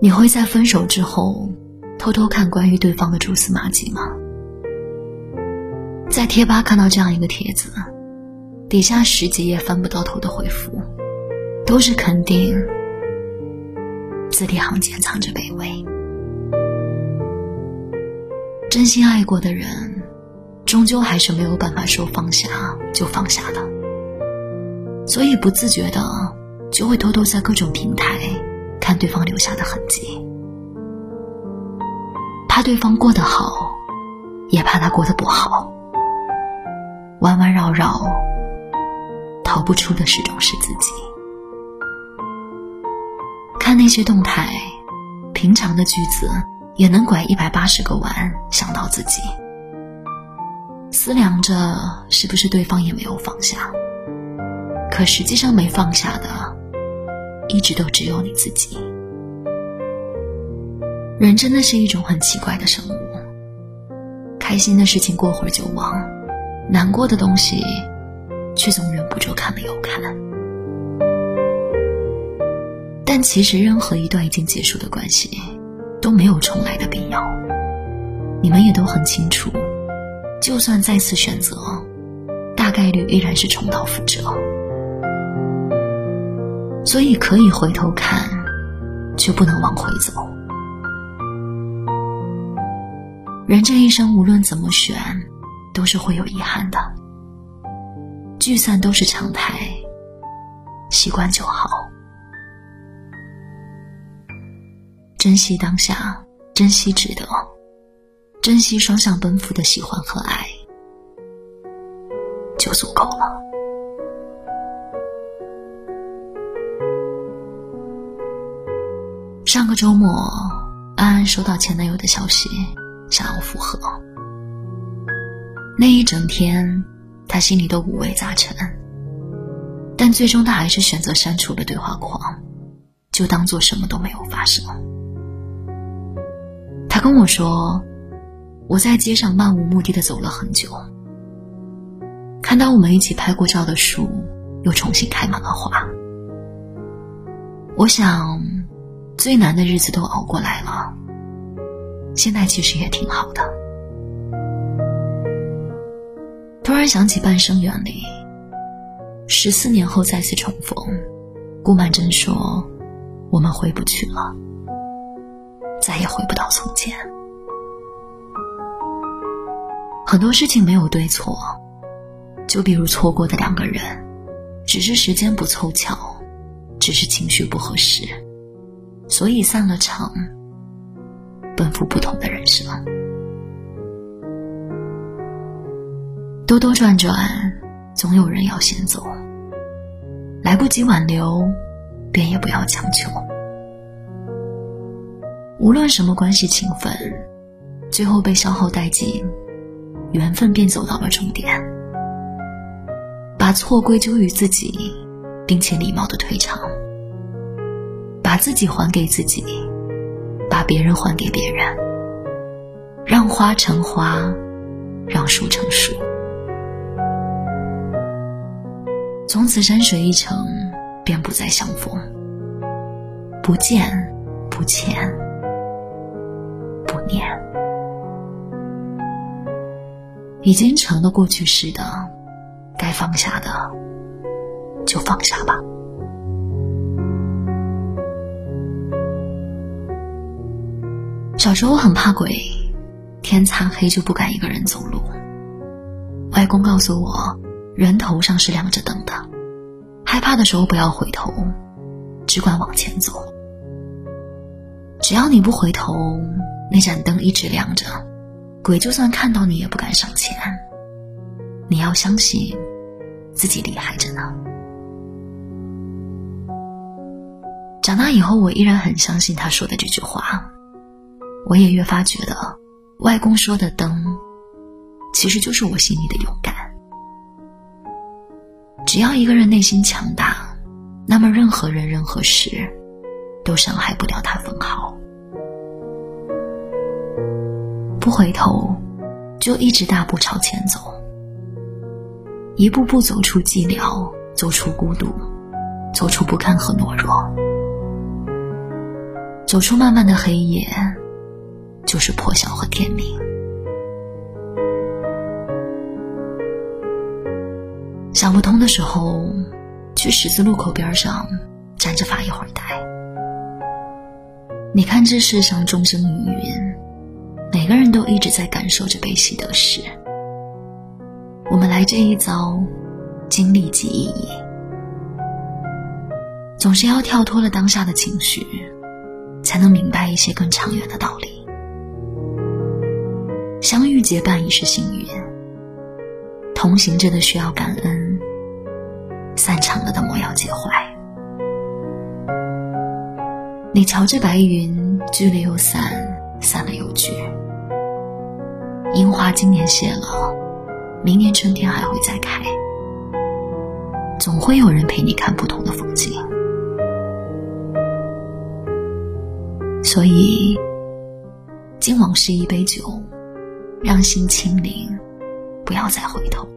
你会在分手之后偷偷看关于对方的蛛丝马迹吗？在贴吧看到这样一个帖子，底下十几页翻不到头的回复，都是肯定，字里行间藏着卑微。真心爱过的人，终究还是没有办法说放下就放下的，所以不自觉的就会偷偷在各种平台看对方留下的痕迹，怕对方过得好，也怕他过得不好。弯弯绕绕，逃不出的始终是自己。看那些动态，平常的句子也能拐一百八十个弯想到自己。思量着是不是对方也没有放下，可实际上没放下的，一直都只有你自己。人真的是一种很奇怪的生物，开心的事情过会儿就忘。难过的东西，却总忍不住看了又看。但其实，任何一段已经结束的关系，都没有重来的必要。你们也都很清楚，就算再次选择，大概率依然是重蹈覆辙。所以，可以回头看，却不能往回走。人这一生，无论怎么选。都是会有遗憾的，聚散都是常态，习惯就好。珍惜当下，珍惜值得，珍惜双向奔赴的喜欢和爱，就足够了。上个周末，安安收到前男友的消息，想要复合。那一整天，他心里都五味杂陈，但最终他还是选择删除了对话框，就当做什么都没有发生。他跟我说：“我在街上漫无目的的走了很久，看到我们一起拍过照的树又重新开满了花。我想，最难的日子都熬过来了，现在其实也挺好的。”突然想起《半生缘》里，十四年后再次重逢，顾曼桢说：“我们回不去了，再也回不到从前。很多事情没有对错，就比如错过的两个人，只是时间不凑巧，只是情绪不合适，所以散了场，奔赴不同的人生。”兜兜转转，总有人要先走。来不及挽留，便也不要强求。无论什么关系情分，最后被消耗殆尽，缘分便走到了终点。把错归咎于自己，并且礼貌的退场。把自己还给自己，把别人还给别人。让花成花，让树成树。从此山水一程，便不再相逢。不见，不欠，不念，已经成了过去式的，该放下的就放下吧。小时候很怕鬼，天擦黑就不敢一个人走路。外公告诉我。人头上是亮着灯的，害怕的时候不要回头，只管往前走。只要你不回头，那盏灯一直亮着，鬼就算看到你也不敢上前。你要相信，自己厉害着呢。长大以后，我依然很相信他说的这句话，我也越发觉得，外公说的灯，其实就是我心里的勇敢。只要一个人内心强大，那么任何人、任何事，都伤害不了他分毫。不回头，就一直大步朝前走，一步步走出寂寥，走出孤独，走出不堪和懦弱，走出漫漫的黑夜，就是破晓和天明。想不通的时候，去十字路口边上站着发一会儿呆。你看这世上众生芸芸，每个人都一直在感受着悲喜得失。我们来这一遭，经历即意义。总是要跳脱了当下的情绪，才能明白一些更长远的道理。相遇结伴已是幸运，同行着的需要感恩，散场了的莫要介怀。你瞧这白云，聚了又散，散了又聚。樱花今年谢了，明年春天还会再开。总会有人陪你看不同的风景。所以，敬往事一杯酒，让心清零，不要再回头。